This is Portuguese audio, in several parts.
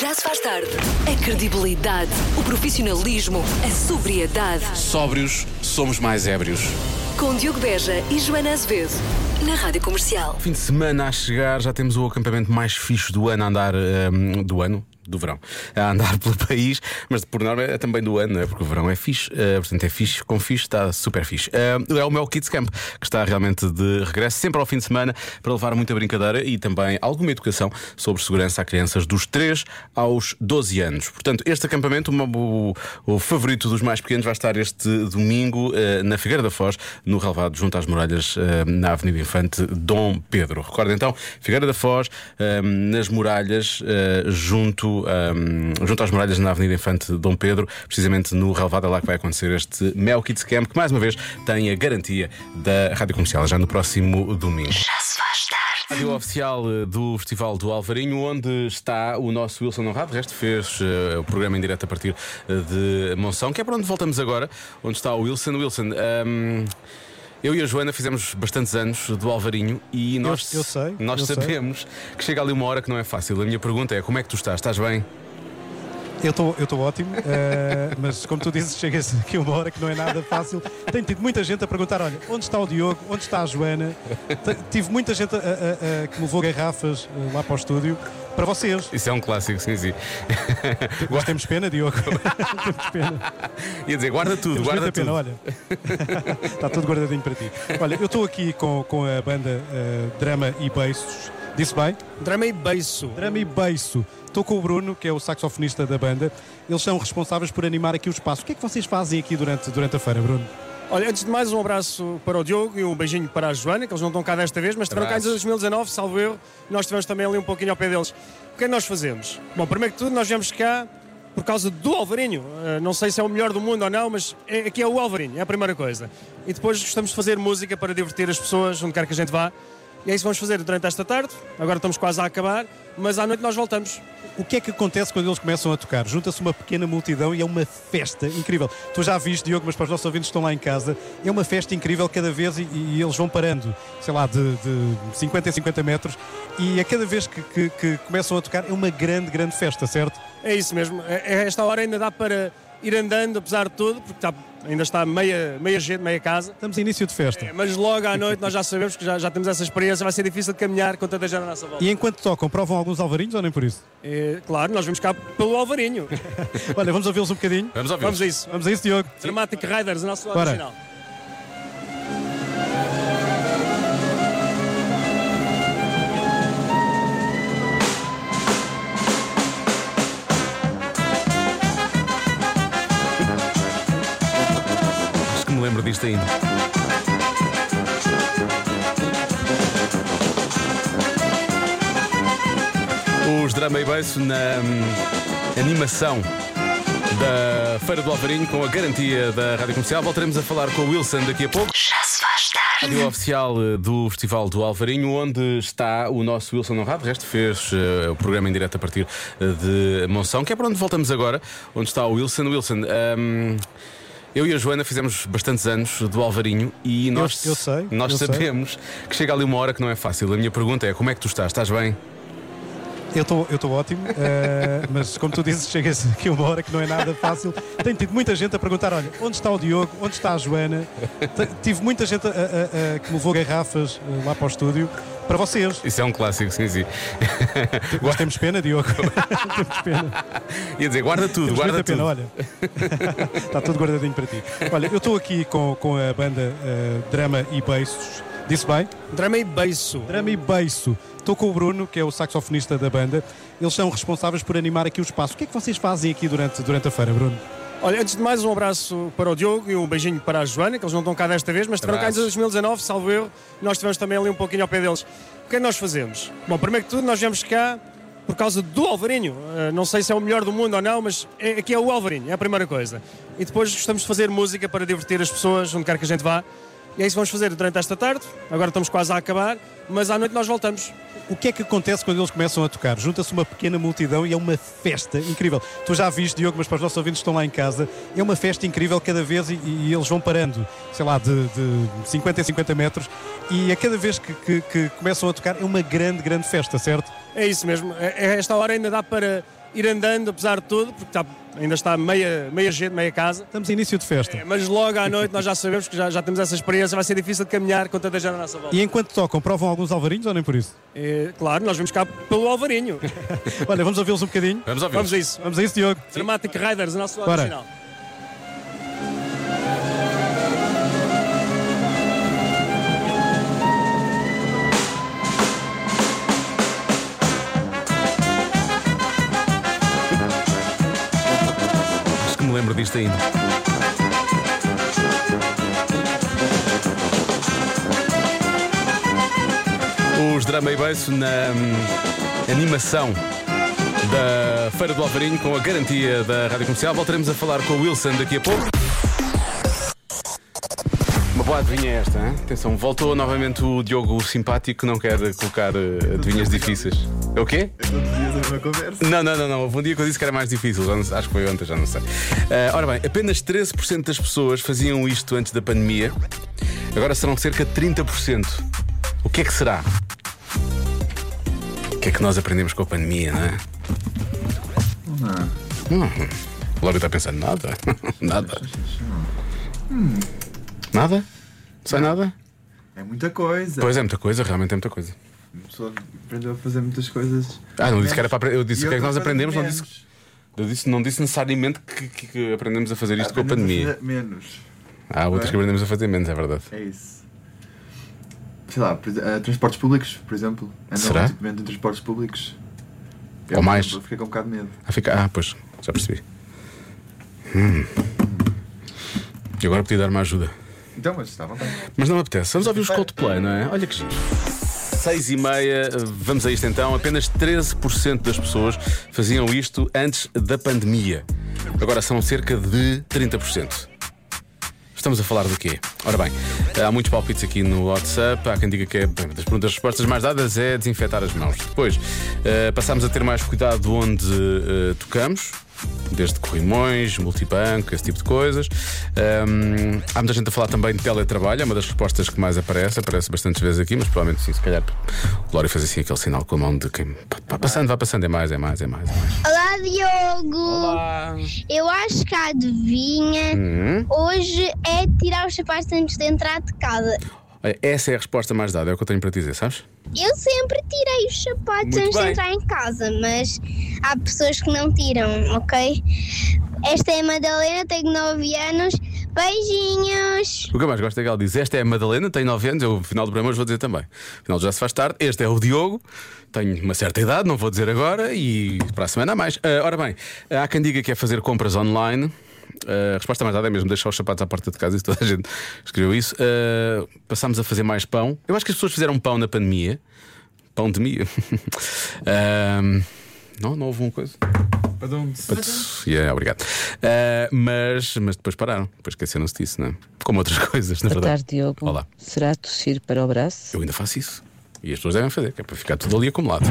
Já se faz tarde. A credibilidade, o profissionalismo, a sobriedade. Sóbrios, somos mais ébrios. Com Diogo Beja e Joana Azevedo. Na Rádio Comercial. Fim de semana a chegar, já temos o acampamento mais fixe do ano a andar. ehm, do ano? Do verão, a andar pelo país, mas por norma é também do ano, é? Porque o verão é fixe, eh, portanto é fixe, com fixe está super fixe. Eh, é o meu Kids Camp, que está realmente de regresso, sempre ao fim de semana, para levar muita brincadeira e também alguma educação sobre segurança a crianças dos 3 aos 12 anos. Portanto, este acampamento, uma- o, o favorito dos mais pequenos, vai estar este domingo eh, na Figueira da Foz, no relevado, junto às muralhas, na Avenida Infante Dom Pedro. Recorda então, Figueira da Foz, nas muralhas, eh, junto, eh, junto às muralhas na Avenida Infante Dom Pedro, precisamente no relevado, é lá que vai acontecer este Mel Kids Camp, que mais uma vez tem a garantia da Rádio Comercial, já no próximo domingo. Já se faz tarde. Rádio oficial do Festival do Alvarinho, onde está o nosso Wilson Honrado. De resto, fez eh, o programa em direto a partir eh, de Monção, que é para onde voltamos agora, onde está o Wilson. Wilson, ahm, eu e a Joana fizemos bastantes anos do Alvarinho e nós, eu sei, nós eu sei. sabemos que chega ali uma hora que não é fácil. A minha pergunta é: como é que tu estás? Estás bem? Eu estou ótimo, eh, mas como tu dizes, chega-se aqui uma hora que não é nada fácil. Tenho tido muita gente a perguntar: olha, onde está o Diogo? Onde está a Joana? T- Tive muita gente a- a- a- que me levou garrafas eh, lá para o estúdio para vocês. Isso é um clássico, sim, sim. Nós temos pena, Diogo. temos pena. Ia dizer, guarda tudo, Temos guarda tudo. pena, olha. Está tudo guardadinho para ti. Olha, eu estou aqui com, com a banda eh, Drama e Beiços. Disse bem? Drama e beiço. Drama e Beiço. Estou com o Bruno, que é o saxofonista da banda. Eles são responsáveis por animar aqui o espaço. O que é que vocês fazem aqui durante, durante a feira, Bruno? Olha, antes de mais, um abraço para o Diogo e um beijinho para a Joana, que eles não estão cá desta vez, mas estiveram cá em Abraços. 2019, salvo erro, e nós estivemos também ali um pouquinho ao pé deles. O que é que nós fazemos? Bom, primeiro que tudo, nós viemos cá por causa do Alvarinho. Uh, não sei se é o melhor do mundo ou não, mas é, aqui é o Alvarinho, é a primeira coisa. E depois gostamos de fazer música para divertir as pessoas, onde quer que a gente vá. E é isso que vamos fazer durante esta tarde. Agora estamos quase a acabar, mas à noite nós voltamos. O que é que acontece quando eles começam a tocar? Junta-se uma pequena multidão e é uma festa incrível. Tu já viste, Diogo, mas para os nossos ouvintes que estão lá em casa, é uma festa incrível cada vez e, e eles vão parando, sei lá, de, de 50 em 50 metros e a cada vez que, que- que começam a tocar é uma grande, grande festa, certo? É isso mesmo. A a esta hora ainda dá para ir andando, apesar de tudo, porque está- ainda está meia, meia gente, meia casa. Estamos em início de festa. É, Mas logo à noite nós já sabemos que já, já temos essa experiência, vai ser difícil de caminhar com tanta gente à nossa volta. E enquanto tocam, provam alguns alvarinhos ou nem por isso? É, claro, nós vamos cá pelo Alvarinho. Olha, vamos ouvi-los um bocadinho. Vamos ouvir. Vamos a isso. Vamos a isso, Diogo. Dramatic Riders, o nosso Bora. original. Ainda. Os Drama e Beiço na hum, animação da Feira do Alvarinho com a garantia da Rádio Comercial. Voltaremos a falar com o Wilson daqui a pouco. Já se faz tarde. Rádio oficial eh, do Festival do Alvarinho, onde está o nosso Wilson Honrado. De resto, fez eh, o programa em direto a partir eh, de Monção, que é para onde voltamos agora, onde está o Wilson. Wilson, ahm, eu e a Joana fizemos bastantes anos do Alvarinho e nós, eu sei, nós eu sei. sabemos que chega ali uma hora que não é fácil. A minha pergunta é: como é que tu estás? Estás bem? Eu estou ótimo, eh, mas como tu dizes, chega-se aqui uma hora que não é nada fácil. Tenho tido muita gente a perguntar: olha, onde está o Diogo? Onde está a Joana? T- Tive muita gente a- a- a- que me levou garrafas eh, lá para o estúdio para vocês. Isso é um clássico, sim, sim. Nós temos pena, Diogo. temos pena. Ia dizer, guarda tudo, Temos guarda muita tudo. pena, olha. Está tudo guardadinho para ti. Olha, eu estou aqui com, com a banda eh, Drama e Beiços. Disse bem? Drama e beiço. Drama e Beiço. Estou com o Bruno, que é o saxofonista da banda. Eles são responsáveis por animar aqui o espaço. O que é que vocês fazem aqui durante, durante a feira, Bruno? Olha, antes de mais, um abraço para o Diogo e um beijinho para a Joana, que eles não estão cá desta vez, mas estiveram cá em Abraços. 2019, salvo erro, e nós estivemos também ali um pouquinho ao pé deles. O que é que nós fazemos? Bom, primeiro que tudo, nós viemos cá por causa do Alvarinho. Uh, não sei se é o melhor do mundo ou não, mas é, aqui é o Alvarinho, é a primeira coisa. E depois gostamos de fazer música para divertir as pessoas, onde quer que a gente vá. E é isso que vamos fazer durante esta tarde. Agora estamos quase a acabar, mas à noite nós voltamos. O que é que acontece quando eles começam a tocar? Junta-se uma pequena multidão e é uma festa incrível. Tu já viste, Diogo, mas para os nossos ouvintes que estão lá em casa, é uma festa incrível cada vez e, e eles vão parando, sei lá, de, de 50 em 50 metros e a cada vez que, que- que começam a tocar é uma grande, grande festa, certo? É isso mesmo. A a esta hora ainda dá para ir andando, apesar de tudo, porque está- ainda está meia, meia gente, meia casa. Estamos em início de festa. É, Mas logo à noite nós já sabemos que já, já temos essa experiência, vai ser difícil de caminhar com tanta gente à nossa volta. E enquanto tocam, provam alguns alvarinhos ou nem por isso? É, claro, nós vamos cá pelo Alvarinho. Olha, vamos ouvi-los um bocadinho. Vamos ouvir. Vamos a isso. Vamos a isso, Diogo. Dramatic Riders, o nosso Bora. original. Me lembro disto ainda. Os drama e beiço na hum, animação da Feira do Alvarinho com a garantia da Rádio Comercial. Voltaremos a falar com o Wilson daqui a pouco. Boa adivinha é esta, hein? Atenção, voltou novamente o Diogo simpático que não quer colocar eh, adivinhas difíceis. É o quê? conversa. Não, não, não, não. Houve um dia que eu disse que era mais difícil. já não sei, acho que foi ontem, já não sei. Ah, ora bem, apenas 13% das pessoas faziam isto antes da pandemia. Agora serão cerca de 30%. O que é que será? O que é que nós aprendemos com a pandemia, não é? Não. O Lório está pensando nada. nada. Nada? Sai nada? É muita coisa. Pois é, muita coisa, realmente é muita coisa. A pessoa aprendeu a fazer muitas coisas. Ah, não disse que era para aprender. Eu disse o que é que nós aprendemos, não disse. Eu disse, não disse necessariamente que, que- que aprendemos a fazer isto com a Aprendemos pandemia. fazer Menos. Há outras é? que aprendemos a fazer menos, é verdade. É isso. Sei lá, eh, transportes públicos, por exemplo. Andam Será? recentemente em transportes públicos. Ou mais. Eu fiquei com um bocado de medo. Ah, fica... ah, pois, já percebi. Hum. E agora podia dar uma ajuda. Então, mas está à vontade. Mas não me apetece. Vamos ouvir os Coldplay, não é? Olha que giro. Seis e meia, vamos a isto então. Apenas 13% das pessoas faziam isto antes da pandemia. Agora são cerca de 30%. Estamos a falar do quê? Ora bem, há muitos palpites aqui no WhatsApp. Há quem diga que é bem, das perguntas respostas mais dadas é desinfetar as mãos. Depois, eh, passamos a ter mais cuidado onde eh, tocamos. Desde corrimões, multibanco, esse tipo de coisas. Ahm, há muita gente a falar também de teletrabalho, é uma das respostas que mais aparece, aparece bastantes vezes aqui, mas provavelmente sim, se calhar. O Glória fez assim aquele sinal com a mão de quem. Vá passando, vá passando, é mais, é mais, é mais. É mais. Olá, Diogo! Olá! Eu acho que a adivinha Hum? hoje é tirar os sapatos antes de entrar de casa. Olha, essa é a resposta mais dada, é o que eu tenho para te dizer, sabes? Eu sempre tirei os sapatos Muito antes bem. de entrar em casa, mas há pessoas que não tiram, ok? Esta é a Madalena, tenho 9 anos. Beijinhos! O que eu mais gosto é que ela diz: Esta é a Madalena, tem 9 anos, eu no final do programa hoje vou dizer também. Afinal já se faz tarde. Este é o Diogo, tenho uma certa idade, não vou dizer agora, e para a semana há mais. Ah, ora bem, há quem diga que é fazer compras online. Ah, a resposta mais dada é mesmo deixar os sapatos à porta de casa, isso toda a gente escreveu isso. Ah, passámos a fazer mais pão. Eu acho que as pessoas fizeram pão na pandemia. Pão de mia. Ah, não, não houve uma coisa. Putz, yeah, obrigado. Ah, mas, mas depois pararam, depois esqueceram-se disso, não é? Como outras coisas, na Boa verdade. tarde, Diogo. Olá. Será tossir para o braço? Eu ainda faço isso. E as pessoas devem fazer, que é para ficar tudo ali acumulado.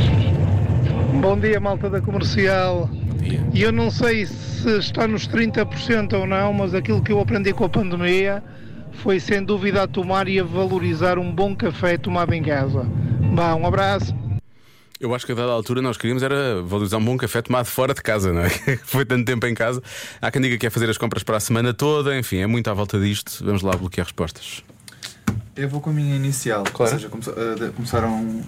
Bom dia, malta da comercial. Bom dia. E eu não sei se está nos 30% ou não, mas aquilo que eu aprendi com a pandemia foi sem dúvida a tomar e a valorizar um bom café tomado em casa. Vá, um abraço. Eu acho que a dada altura nós queríamos era valorizar um bom café tomado fora de casa, não é? Foi tanto tempo em casa. Há quem diga que é fazer as compras para a semana toda, enfim, é muito à volta disto. Vamos lá bloquear respostas. Eu vou com a minha inicial. Claro. Ou seja, eh, começaram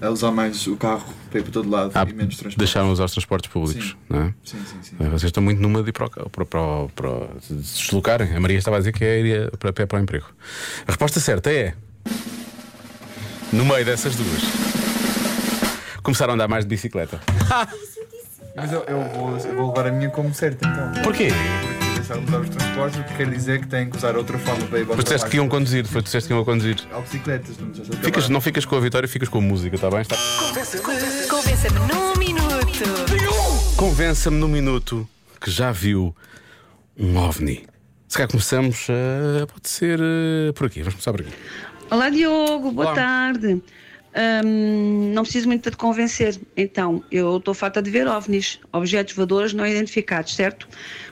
a usar mais o carro para ir para todo lado Ah, e menos transporte. deixaram usar os transportes públicos, Sim. não é? Sim, sim, sim. Vocês estão muito numa de ir para, para, para, para se deslocarem. A Maria estava a dizer que é ir para pé para o emprego. A resposta certa é. No meio dessas duas. Começaram a andar mais de bicicleta. Mas eu, eu vou, eu vou levar a minha como certa então. Porquê? Deixaram de usar os transportes, o que quer dizer que têm que usar outra forma para ir para o Pois disseste que iam conduzir, foi tu disseste que iam a conduzir. Há bicicletas, não disseste Ficas, não ficas com a vitória, ficas com a música, está bem? Está... Convença-me num minuto. Convença-me num minuto que já viu um OVNI. Se calhar começamos, eh, pode ser eh, por aqui, vamos começar por aqui. Olá Diogo, boa Olá. tarde. Hum, não preciso muito te convencer. Então, eu estou farta de ver OVNIs, objetos voadores não identificados, certo?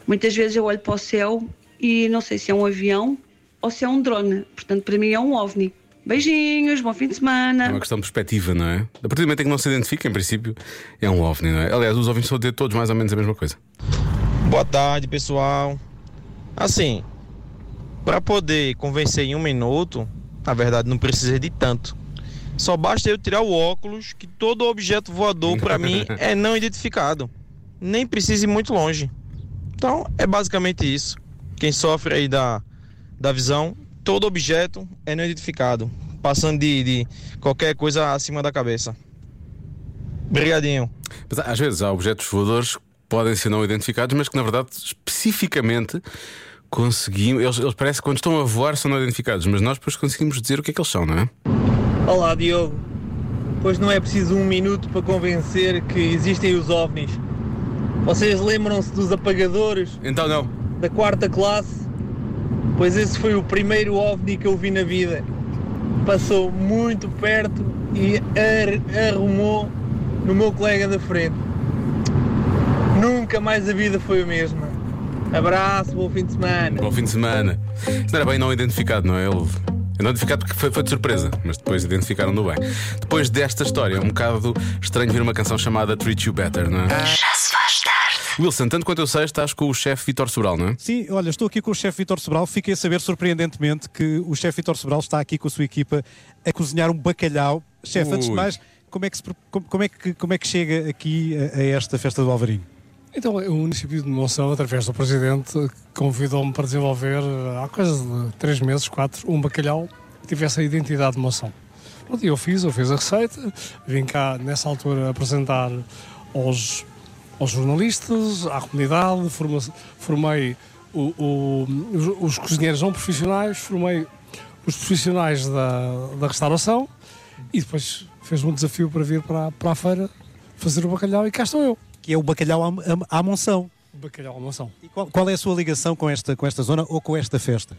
Muitas vezes eu olho para o céu e não sei se é um avião ou se é um drone. Portanto, para mim é um OVNI. Beijinhos, bom fim de É semana. uma questão de perspectiva, não é? A partir do momento em que não se identifica, em princípio, é um OVNI, não é? Aliás, os OVNIs são ter todos mais ou menos a mesma coisa. Boa tarde, pessoal. Assim, para poder convencer em um minuto, na verdade não precisa de tanto. Só basta eu tirar o óculos que todo objeto voador para mim é não identificado. Nem precisa ir muito longe. Então é basicamente isso. Quem sofre aí da, da visão, todo objeto é não identificado, passando de, de qualquer coisa acima da cabeça. Obrigadinho. Mas às vezes há objetos voadores que podem ser não identificados, mas que na verdade especificamente conseguimos. Eles, eles parece que quando estão a voar são não identificados, mas nós depois conseguimos dizer o que é que eles são, não é? Olá, Diogo. Pois não é preciso um minuto para convencer que existem os ovnis. Vocês lembram-se dos apagadores Então não. da quarta classe? Pois esse foi o primeiro ovni que eu vi na vida. Passou muito perto e ar- arrumou no meu colega da frente. Nunca mais a vida foi a mesma. Abraço, bom fim de semana. Bom fim de semana. Não era bem não identificado, não é? Ele. Não identificado porque foi, foi de surpresa, mas depois identificaram-no bem. Depois desta história, é um bocado estranho ver uma canção chamada Treat You Better, não é? Já se faz tarde. Wilson, tanto quanto eu sei, estás com o chefe Vitor Sobral, não é? Sim, olha, estou aqui com o chefe Vitor Sobral. Fiquei a saber surpreendentemente que o chefe Vitor Sobral está aqui com a sua equipa a cozinhar um bacalhau. Chefe, antes de mais, como é que, se como, como é que, como é que chega aqui a, a esta festa do Alvarinho? Então, o município de Monção, através do Presidente, convidou-me para desenvolver, eh, há coisa de três meses, quatro, um bacalhau que tivesse a identidade de Monção. E eu fiz, eu fiz a receita, vim cá nessa altura apresentar aos, aos jornalistas, à comunidade, forma- formei o- o- os, os cozinheiros não profissionais, formei os profissionais da, da restauração e depois fez-me um desafio para vir para, para a feira fazer o bacalhau e cá estou eu. Que é o bacalhau à, à, Monção. Bacalhau à Monção. E qual, qual é a sua ligação com esta, com esta zona ou com esta festa?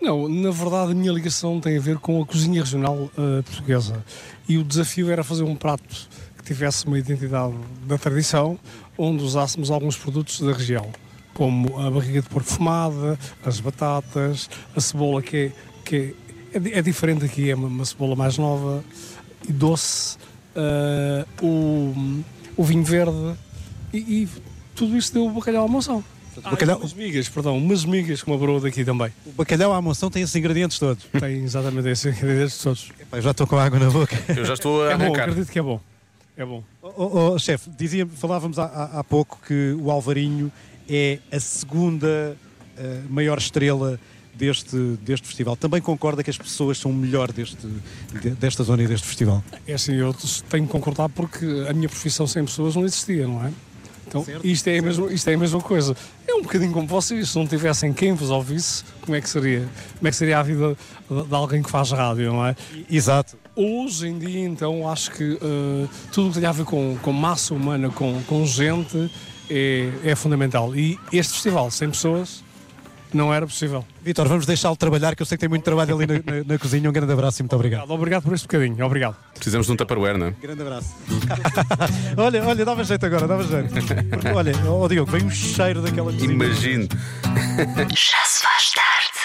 Não, na verdade a minha ligação tem a ver com a cozinha regional eh, portuguesa e o desafio era fazer um prato que tivesse uma identidade da tradição, onde usássemos alguns produtos da região, como a barriga de porco fumada, as batatas, a cebola que é, que é, é é diferente aqui, é uma, uma cebola mais nova e doce, eh, o, o vinho verde e, e tudo isso deu o bacalhau à moção. Ah, bacalhau- umas migas, perdão, umas migas com uma broa daqui também. O bacalhau à Monção tem esses ingredientes todos. Tem exatamente esses ingredientes todos. Epá, eu já estou com água na boca. Eu já estou a É bom, acredito que é bom. É bom. Oh, oh, chefe, dizia, falávamos há, há- há pouco que o Alvarinho é a segunda eh, maior estrela deste, deste festival. Também concorda que as pessoas são o melhor deste, de- desta zona e deste festival? É assim, eu tenho que concordar porque a minha profissão sem pessoas não existia, não é? Então, isto é, a mesma, isto é a mesma coisa. É um bocadinho como vocês, se não tivessem quem vos ouvisse, como é que seria? Como é que seria a vida de, de alguém que faz rádio, não é? Exato. Hoje em dia, então, acho que eh, tudo o que tem a ver com, com massa humana, com, com gente, é, é fundamental. E este festival, sem pessoas, não era possível. Vitor, vamos deixá-lo trabalhar, que eu sei que tem muito trabalho ali na, na- na cozinha. Um grande abraço e muito obrigado. Obrigado, obrigado por este bocadinho. Obrigado. Precisamos de um Tupperware, não é? Grande abraço. olha, olha, dava jeito agora, dava jeito. Porque, olha, ó Diogo, vem um cheiro daquela cozinha. Imagino. Já se faz tarde.